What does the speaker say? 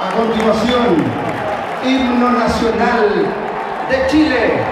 A continuación, himno nacional de Chile.